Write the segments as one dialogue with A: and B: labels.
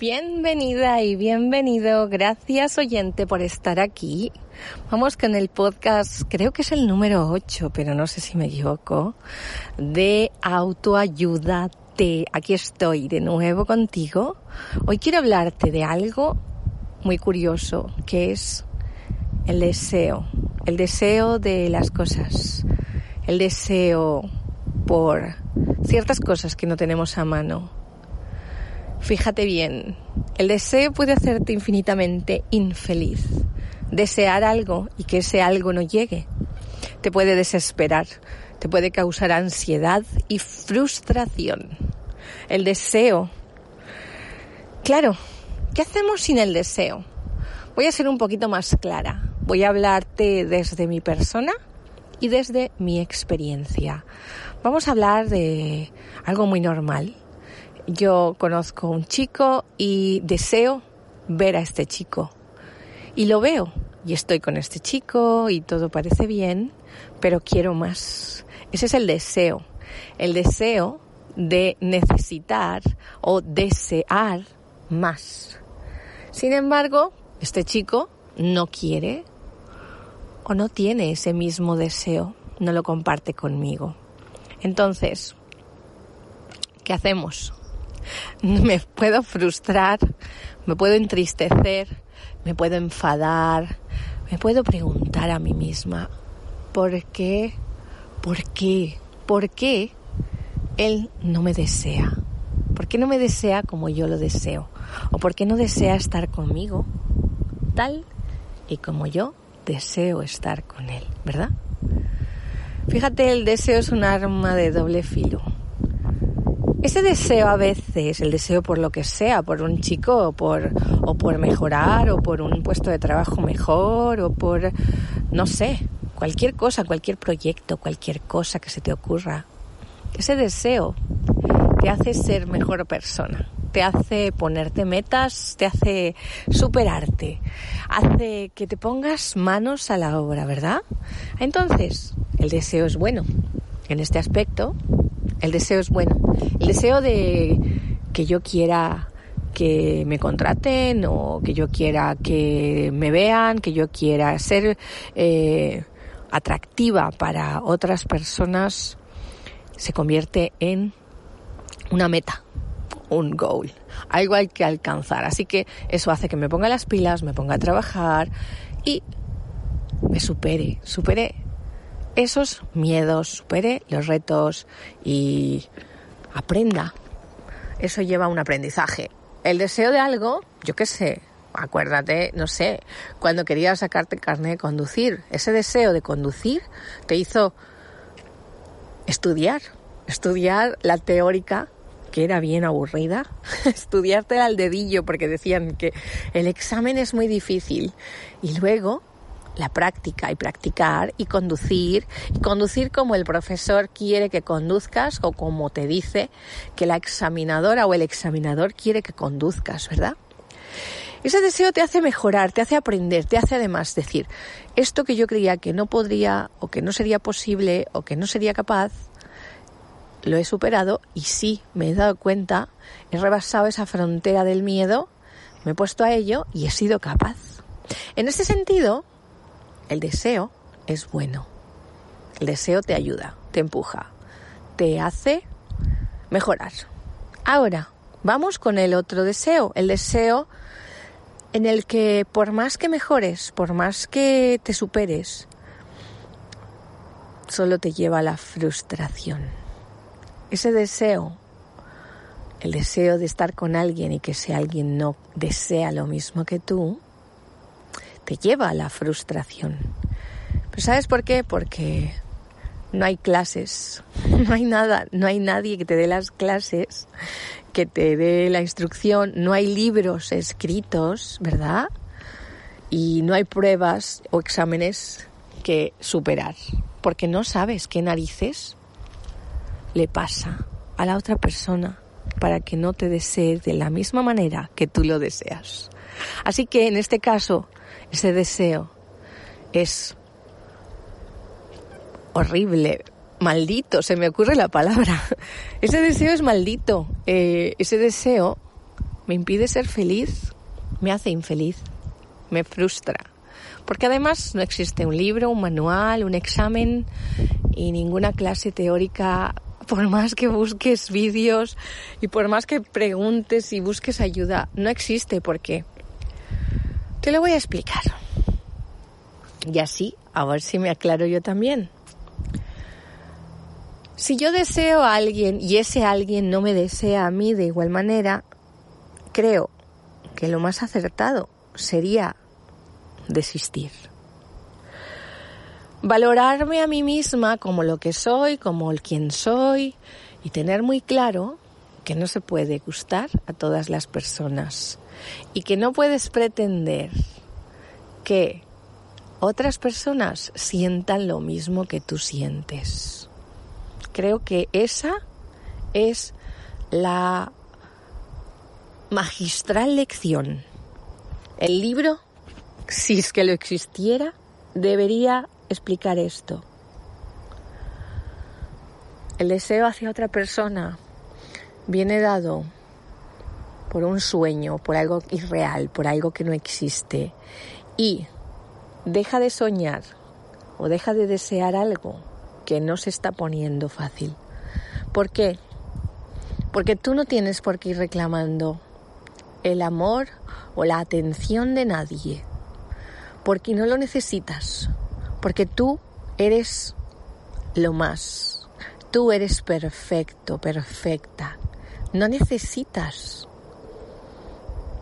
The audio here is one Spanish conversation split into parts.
A: Bienvenida y bienvenido. Gracias oyente por estar aquí. Vamos con el podcast, creo que es el número 8, pero no sé si me equivoco, de autoayúdate. Aquí estoy de nuevo contigo. Hoy quiero hablarte de algo muy curioso, que es el deseo. El deseo de las cosas. El deseo por ciertas cosas que no tenemos a mano. Fíjate bien, el deseo puede hacerte infinitamente infeliz. Desear algo y que ese algo no llegue te puede desesperar, te puede causar ansiedad y frustración. El deseo. Claro, ¿qué hacemos sin el deseo? Voy a ser un poquito más clara. Voy a hablarte desde mi persona y desde mi experiencia. Vamos a hablar de algo muy normal, yo conozco un chico y deseo ver a este chico. Y lo veo y estoy con este chico y todo parece bien, pero quiero más. Ese es el deseo. El deseo de necesitar o desear más. Sin embargo, este chico no quiere o no tiene ese mismo deseo, no lo comparte conmigo. Entonces, ¿qué hacemos? me puedo frustrar, me puedo entristecer, me puedo enfadar, me puedo preguntar a mí misma, ¿por qué? ¿Por qué? ¿Por qué él no me desea? ¿Por qué no me desea como yo lo deseo? ¿O por qué no desea estar conmigo tal y como yo deseo estar con él? ¿Verdad? Fíjate, el deseo es un arma de doble filo. Ese deseo a veces, el deseo por lo que sea, por un chico o por, o por mejorar o por un puesto de trabajo mejor o por, no sé, cualquier cosa, cualquier proyecto, cualquier cosa que se te ocurra. Ese deseo te hace ser mejor persona, te hace ponerte metas, te hace superarte, hace que te pongas manos a la obra, ¿verdad? Entonces, el deseo es bueno. En este aspecto, el deseo es bueno. El deseo de que yo quiera que me contraten o que yo quiera que me vean, que yo quiera ser eh, atractiva para otras personas, se convierte en una meta, un goal, algo hay que alcanzar. Así que eso hace que me ponga las pilas, me ponga a trabajar y me supere, supere esos miedos, supere los retos y aprenda. Eso lleva a un aprendizaje. El deseo de algo, yo qué sé, acuérdate, no sé, cuando querías sacarte carne de conducir, ese deseo de conducir te hizo estudiar, estudiar la teórica que era bien aburrida, estudiarte al dedillo porque decían que el examen es muy difícil y luego la práctica y practicar y conducir y conducir como el profesor quiere que conduzcas o como te dice que la examinadora o el examinador quiere que conduzcas, ¿verdad? Ese deseo te hace mejorar, te hace aprender, te hace además decir, esto que yo creía que no podría o que no sería posible o que no sería capaz, lo he superado y sí, me he dado cuenta, he rebasado esa frontera del miedo, me he puesto a ello y he sido capaz. En ese sentido, el deseo es bueno. El deseo te ayuda, te empuja, te hace mejorar. Ahora, vamos con el otro deseo, el deseo en el que por más que mejores, por más que te superes, solo te lleva a la frustración. Ese deseo, el deseo de estar con alguien y que ese alguien no desea lo mismo que tú, te lleva a la frustración. ¿Pero sabes por qué? Porque no hay clases, no hay nada, no hay nadie que te dé las clases, que te dé la instrucción, no hay libros escritos, ¿verdad? Y no hay pruebas o exámenes que superar, porque no sabes qué narices le pasa a la otra persona para que no te desee de la misma manera que tú lo deseas. Así que en este caso, ese deseo es horrible, maldito, se me ocurre la palabra. Ese deseo es maldito. Eh, ese deseo me impide ser feliz, me hace infeliz, me frustra. Porque además no existe un libro, un manual, un examen y ninguna clase teórica, por más que busques vídeos y por más que preguntes y busques ayuda, no existe porque te lo voy a explicar. Y así, a ver si me aclaro yo también. Si yo deseo a alguien y ese alguien no me desea a mí de igual manera, creo que lo más acertado sería desistir. Valorarme a mí misma como lo que soy, como el quien soy y tener muy claro que no se puede gustar a todas las personas y que no puedes pretender que otras personas sientan lo mismo que tú sientes. Creo que esa es la magistral lección. El libro, si es que lo existiera, debería explicar esto. El deseo hacia otra persona viene dado por un sueño, por algo irreal, por algo que no existe. Y deja de soñar o deja de desear algo que no se está poniendo fácil. ¿Por qué? Porque tú no tienes por qué ir reclamando el amor o la atención de nadie. Porque no lo necesitas. Porque tú eres lo más. Tú eres perfecto, perfecta. No necesitas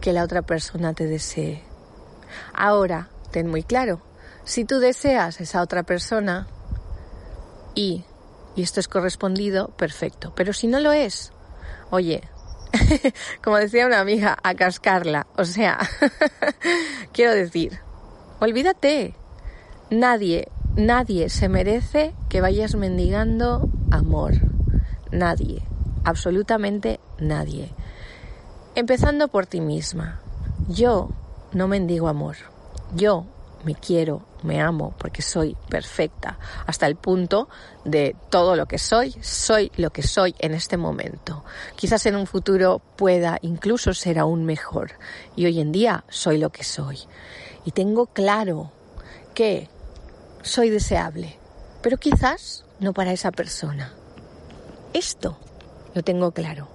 A: que la otra persona te desee. Ahora, ten muy claro, si tú deseas esa otra persona y, y esto es correspondido, perfecto. Pero si no lo es, oye, como decía una amiga, a cascarla. O sea, quiero decir, olvídate. Nadie, nadie se merece que vayas mendigando amor. Nadie, absolutamente nadie. Empezando por ti misma. Yo no mendigo amor. Yo me quiero, me amo porque soy perfecta hasta el punto de todo lo que soy, soy lo que soy en este momento. Quizás en un futuro pueda incluso ser aún mejor y hoy en día soy lo que soy. Y tengo claro que soy deseable, pero quizás no para esa persona. Esto lo tengo claro.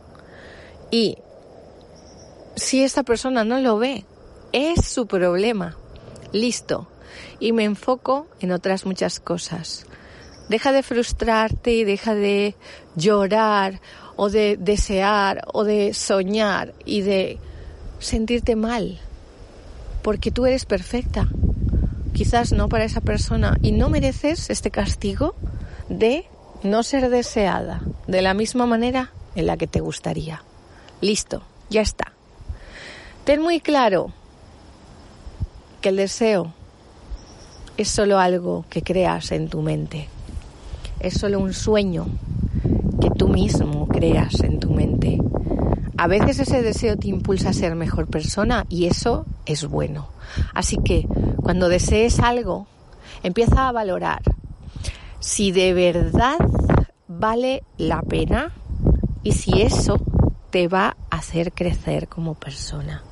A: Y si esta persona no lo ve, es su problema listo. Y me enfoco en otras muchas cosas. Deja de frustrarte y deja de llorar o de desear o de soñar y de sentirte mal. Porque tú eres perfecta. Quizás no para esa persona y no mereces este castigo de no ser deseada de la misma manera en la que te gustaría. Listo, ya está. Ten muy claro que el deseo es solo algo que creas en tu mente, es solo un sueño que tú mismo creas en tu mente. A veces ese deseo te impulsa a ser mejor persona y eso es bueno. Así que cuando desees algo, empieza a valorar si de verdad vale la pena y si eso te va a hacer crecer como persona.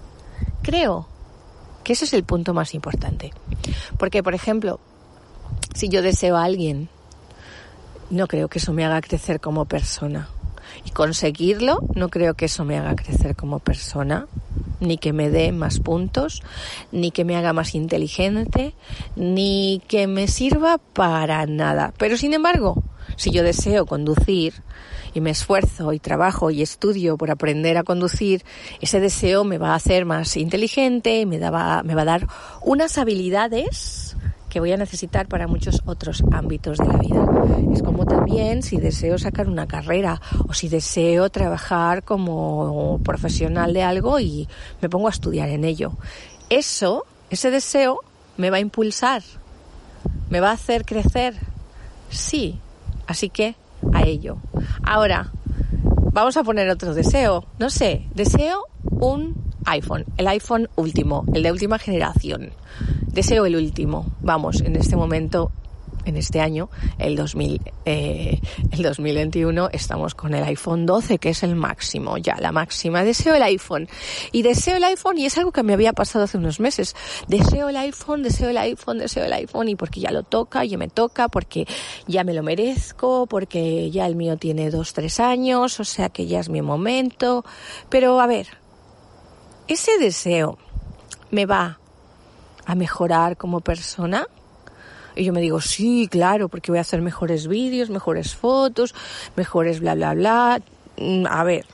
A: Creo que ese es el punto más importante. Porque, por ejemplo, si yo deseo a alguien, no creo que eso me haga crecer como persona. Y conseguirlo, no creo que eso me haga crecer como persona, ni que me dé más puntos, ni que me haga más inteligente, ni que me sirva para nada. Pero sin embargo, si yo deseo conducir y me esfuerzo y trabajo y estudio por aprender a conducir, ese deseo me va a hacer más inteligente, me, me va a dar unas habilidades que voy a necesitar para muchos otros ámbitos de la vida. Es como también si deseo sacar una carrera o si deseo trabajar como profesional de algo y me pongo a estudiar en ello. Eso, ese deseo, me va a impulsar, me va a hacer crecer. Sí, así que a ello. Ahora, vamos a poner otro deseo. No sé, deseo un iPhone, el iPhone último, el de última generación. Deseo el último. Vamos, en este momento, en este año, el, 2000, eh, el 2021, estamos con el iPhone 12, que es el máximo, ya la máxima. Deseo el iPhone. Y deseo el iPhone, y es algo que me había pasado hace unos meses. Deseo el iPhone, deseo el iPhone, deseo el iPhone, y porque ya lo toca, ya me toca, porque ya me lo merezco, porque ya el mío tiene dos, tres años, o sea que ya es mi momento. Pero a ver, ese deseo me va a mejorar como persona. Y yo me digo, sí, claro, porque voy a hacer mejores vídeos, mejores fotos, mejores bla, bla, bla. Mm, A ver,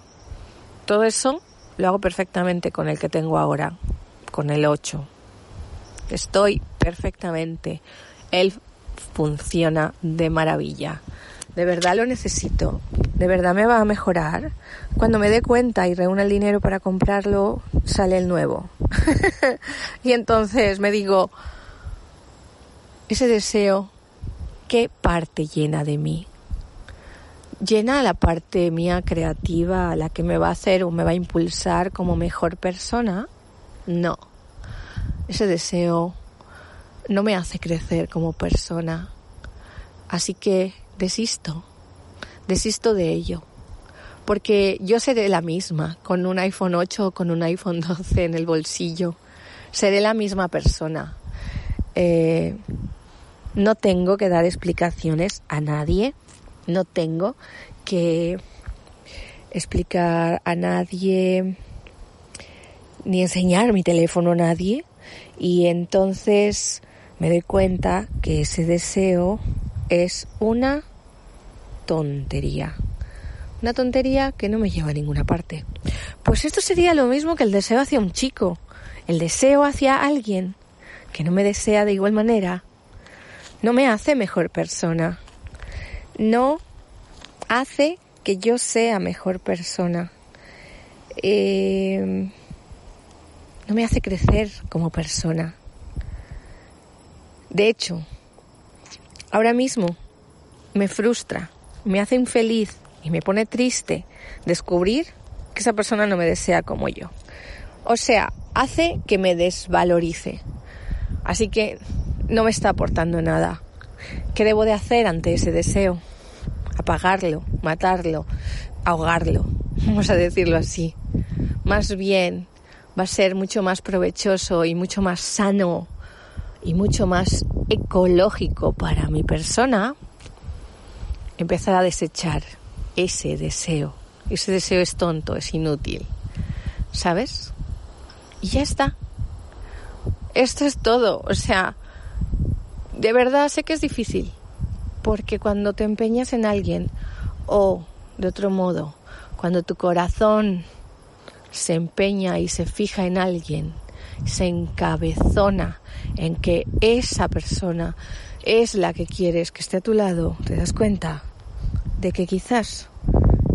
A: todo eso lo hago perfectamente con el que tengo ahora, con el 8. Estoy perfectamente. Él funciona de maravilla. De verdad lo necesito. De verdad me va a mejorar. Cuando me dé cuenta y reúna el dinero para comprarlo, sale el nuevo. y entonces me digo, ese deseo, ¿qué parte llena de mí? ¿Llena la parte mía creativa, la que me va a hacer o me va a impulsar como mejor persona? No. Ese deseo no me hace crecer como persona. Así que desisto, desisto de ello. Porque yo seré la misma con un iPhone 8 o con un iPhone 12 en el bolsillo. Seré la misma persona. Eh, no tengo que dar explicaciones a nadie. No tengo que explicar a nadie ni enseñar mi teléfono a nadie. Y entonces me doy cuenta que ese deseo es una tontería. Una tontería que no me lleva a ninguna parte. Pues esto sería lo mismo que el deseo hacia un chico. El deseo hacia alguien que no me desea de igual manera no me hace mejor persona. No hace que yo sea mejor persona. Eh, no me hace crecer como persona. De hecho, ahora mismo me frustra, me hace infeliz y me pone triste descubrir que esa persona no me desea como yo. O sea, hace que me desvalorice. Así que no me está aportando nada. ¿Qué debo de hacer ante ese deseo? Apagarlo, matarlo, ahogarlo, vamos a decirlo así. Más bien va a ser mucho más provechoso y mucho más sano y mucho más ecológico para mi persona empezar a desechar ese deseo. Ese deseo es tonto, es inútil. ¿Sabes? Y ya está. Esto es todo. O sea, de verdad sé que es difícil. Porque cuando te empeñas en alguien, o de otro modo, cuando tu corazón se empeña y se fija en alguien, se encabezona en que esa persona es la que quieres que esté a tu lado, te das cuenta de que quizás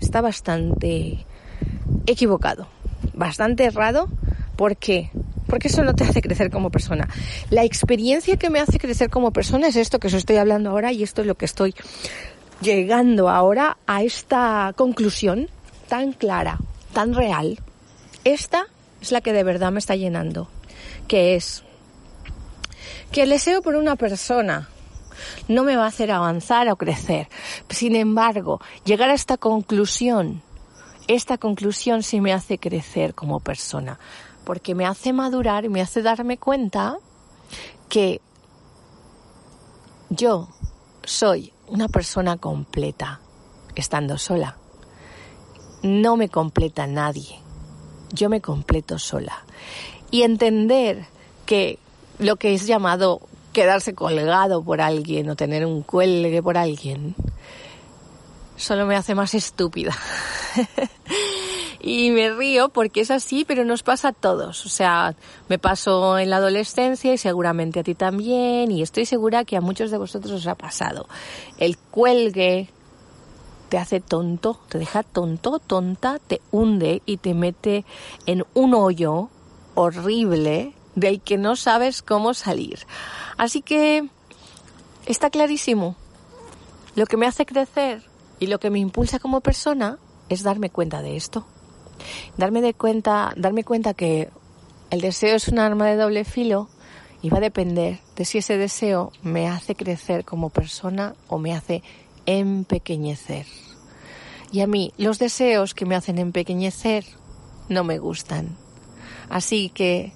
A: está bastante equivocado, bastante errado. ¿Por qué? Porque eso no te hace crecer como persona. La experiencia que me hace crecer como persona es esto que os estoy hablando ahora y esto es lo que estoy llegando ahora a esta conclusión tan clara, tan real. Esta es la que de verdad me está llenando, que es que el deseo por una persona no me va a hacer avanzar o crecer. Sin embargo, llegar a esta conclusión, esta conclusión sí me hace crecer como persona, porque me hace madurar y me hace darme cuenta que yo soy una persona completa estando sola. No me completa nadie. Yo me completo sola. Y entender que lo que es llamado quedarse colgado por alguien o tener un cuelgue por alguien solo me hace más estúpida. Y me río porque es así, pero nos pasa a todos. O sea, me pasó en la adolescencia y seguramente a ti también. Y estoy segura que a muchos de vosotros os ha pasado. El cuelgue te hace tonto, te deja tonto, tonta, te hunde y te mete en un hoyo horrible del que no sabes cómo salir. Así que está clarísimo. Lo que me hace crecer y lo que me impulsa como persona es darme cuenta de esto. Darme de cuenta, darme cuenta que el deseo es un arma de doble filo y va a depender de si ese deseo me hace crecer como persona o me hace empequeñecer. Y a mí los deseos que me hacen empequeñecer no me gustan. Así que,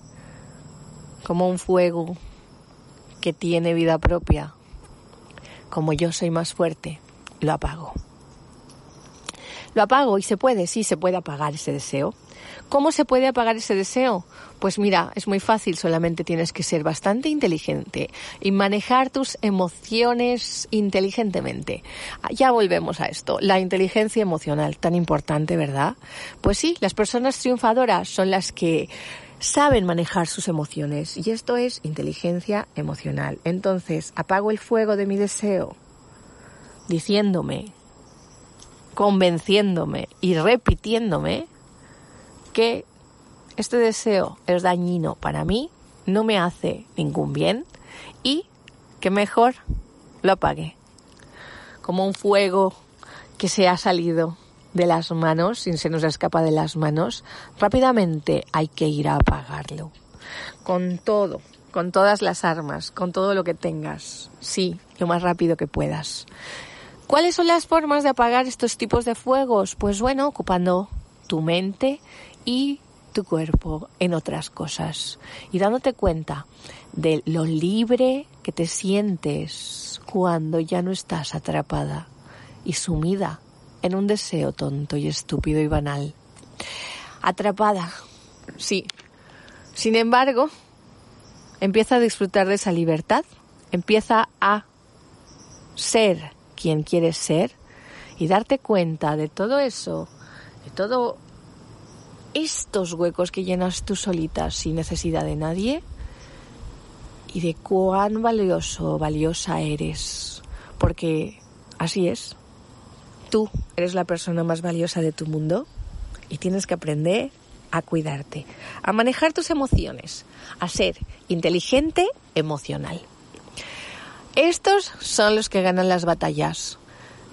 A: como un fuego que tiene vida propia, como yo soy más fuerte, lo apago. Lo apago y se puede, sí, se puede apagar ese deseo. ¿Cómo se puede apagar ese deseo? Pues mira, es muy fácil, solamente tienes que ser bastante inteligente y manejar tus emociones inteligentemente. Ah, Ya volvemos a esto, la inteligencia emocional, tan importante, ¿verdad? Pues sí, las personas triunfadoras son las que saben manejar sus emociones y esto es inteligencia emocional. Entonces, apago el fuego de mi deseo diciéndome, convenciéndome y repitiéndome que este deseo es dañino para mí, no me hace ningún bien y que mejor lo apague. Como un fuego que se ha salido de las manos, y se nos escapa de las manos, rápidamente hay que ir a apagarlo. Con todo, con todas las armas, con todo lo que tengas. Sí, lo más rápido que puedas. ¿Cuáles son las formas de apagar estos tipos de fuegos? Pues bueno, ocupando tu mente y tu cuerpo en otras cosas y dándote cuenta de lo libre que te sientes cuando ya no estás atrapada y sumida en un deseo tonto y estúpido y banal. Atrapada, sí. Sin embargo, empieza a disfrutar de esa libertad, empieza a ser quien quieres ser y darte cuenta de todo eso, de todo estos huecos que llenas tú solita sin necesidad de nadie y de cuán valioso valiosa eres. Porque así es. Tú eres la persona más valiosa de tu mundo y tienes que aprender a cuidarte, a manejar tus emociones, a ser inteligente emocional. Estos son los que ganan las batallas,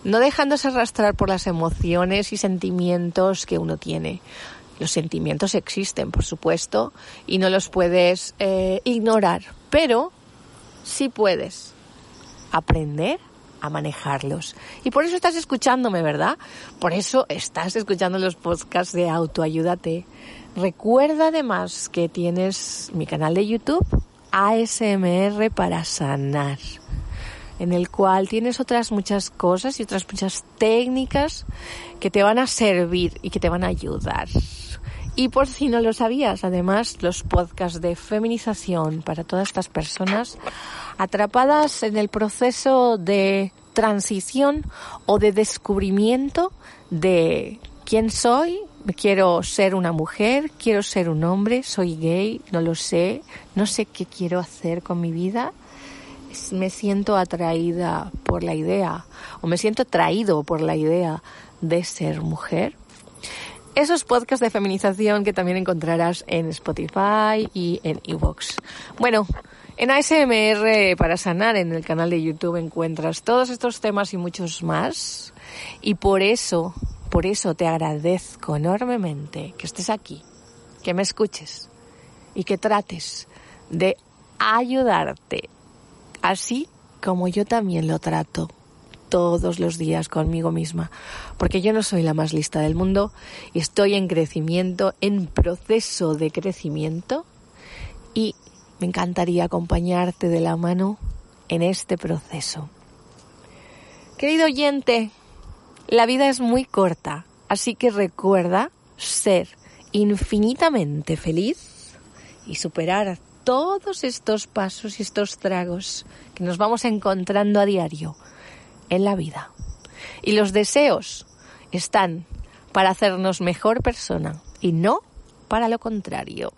A: no dejándose arrastrar por las emociones y sentimientos que uno tiene. Los sentimientos existen, por supuesto, y no los puedes eh, ignorar, pero sí puedes aprender a manejarlos. Y por eso estás escuchándome, ¿verdad? Por eso estás escuchando los podcasts de Autoayúdate. Recuerda además que tienes mi canal de YouTube, ASMR para sanar, en el cual tienes otras muchas cosas y otras muchas técnicas que te van a servir y que te van a ayudar. Y por si no lo sabías, además, los podcasts de feminización para todas estas personas atrapadas en el proceso de transición o de descubrimiento de quién soy, quiero ser una mujer, quiero ser un hombre, soy gay, no lo sé, no sé qué quiero hacer con mi vida. Me siento atraída por la idea o me siento atraído por la idea de ser mujer esos podcasts de feminización que también encontrarás en Spotify y en Evox. Bueno, en ASMR para sanar en el canal de YouTube encuentras todos estos temas y muchos más. Y por eso, por eso te agradezco enormemente que estés aquí, que me escuches y que trates de ayudarte así como yo también lo trato todos los días conmigo misma, porque yo no soy la más lista del mundo y estoy en crecimiento, en proceso de crecimiento y me encantaría acompañarte de la mano en este proceso. Querido oyente, la vida es muy corta, así que recuerda ser infinitamente feliz y superar todos estos pasos y estos tragos que nos vamos encontrando a diario en la vida. Y los deseos están para hacernos mejor persona y no para lo contrario.